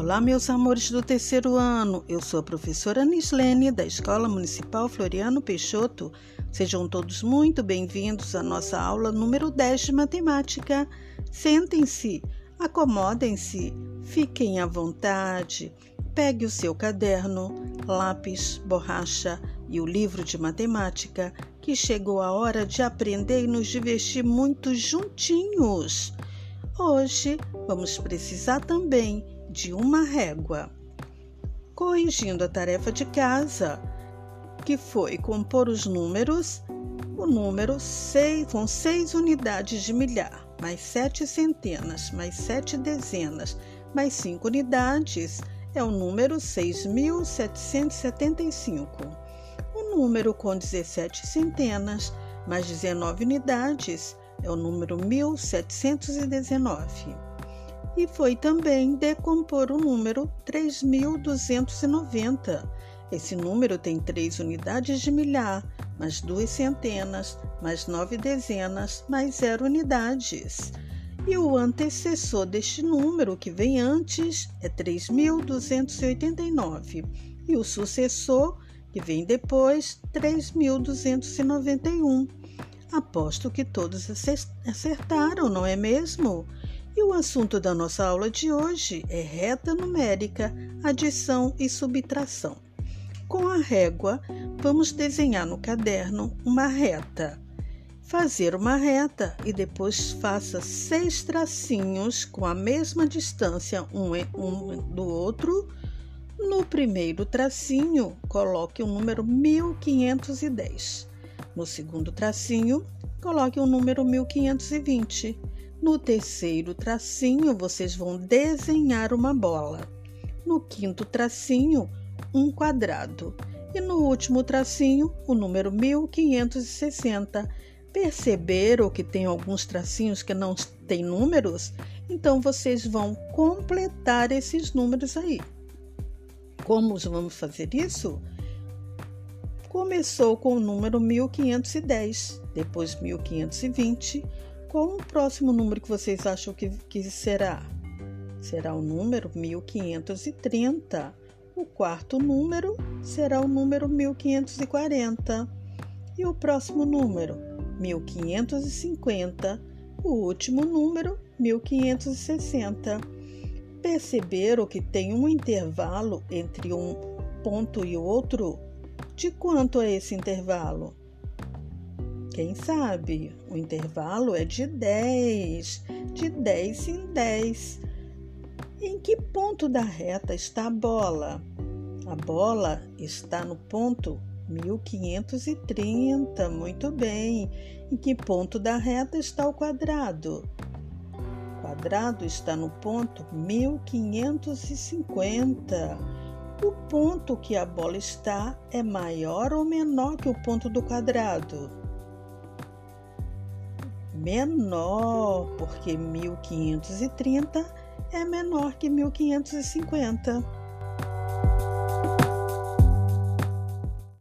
Olá, meus amores do terceiro ano. Eu sou a professora Nislene, da Escola Municipal Floriano Peixoto. Sejam todos muito bem-vindos à nossa aula número 10 de matemática. Sentem-se, acomodem-se, fiquem à vontade. Pegue o seu caderno, lápis, borracha e o livro de matemática, que chegou a hora de aprender e nos divertir muito juntinhos. Hoje vamos precisar também de uma régua. Corrigindo a tarefa de casa, que foi compor os números, o número 6 com seis unidades de milhar, mais sete centenas, mais sete dezenas, mais cinco unidades, é o número 6.775. O número com 17 centenas, mais 19 unidades, é o número 1719 e foi também decompor o número 3290. Esse número tem três unidades de milhar, mais duas centenas, mais nove dezenas, mais zero unidades. E o antecessor deste número, que vem antes, é 3.289. E o sucessor, que vem depois, 3.291. Aposto que todos acertaram, não é mesmo? E o assunto da nossa aula de hoje é reta numérica, adição e subtração. Com a régua, vamos desenhar no caderno uma reta. Fazer uma reta e depois faça seis tracinhos com a mesma distância um, um do outro. No primeiro tracinho, coloque o número 1510. No segundo tracinho, coloque o número 1520. No terceiro tracinho, vocês vão desenhar uma bola. No quinto tracinho, um quadrado. E no último tracinho, o número 1560. Perceberam que tem alguns tracinhos que não têm números? Então vocês vão completar esses números aí. Como vamos fazer isso? Começou com o número 1510, depois 1520 qual o próximo número que vocês acham que, que será? Será o número 1530. O quarto número será o número 1540. E o próximo número? 1550. O último número, 1560. Perceberam que tem um intervalo entre um ponto e outro? De quanto é esse intervalo? Quem sabe? O intervalo é de 10, de 10 em 10. Em que ponto da reta está a bola? A bola está no ponto 1530. Muito bem. Em que ponto da reta está o quadrado? O quadrado está no ponto 1550. O ponto que a bola está é maior ou menor que o ponto do quadrado? menor, porque 1530 é menor que 1550.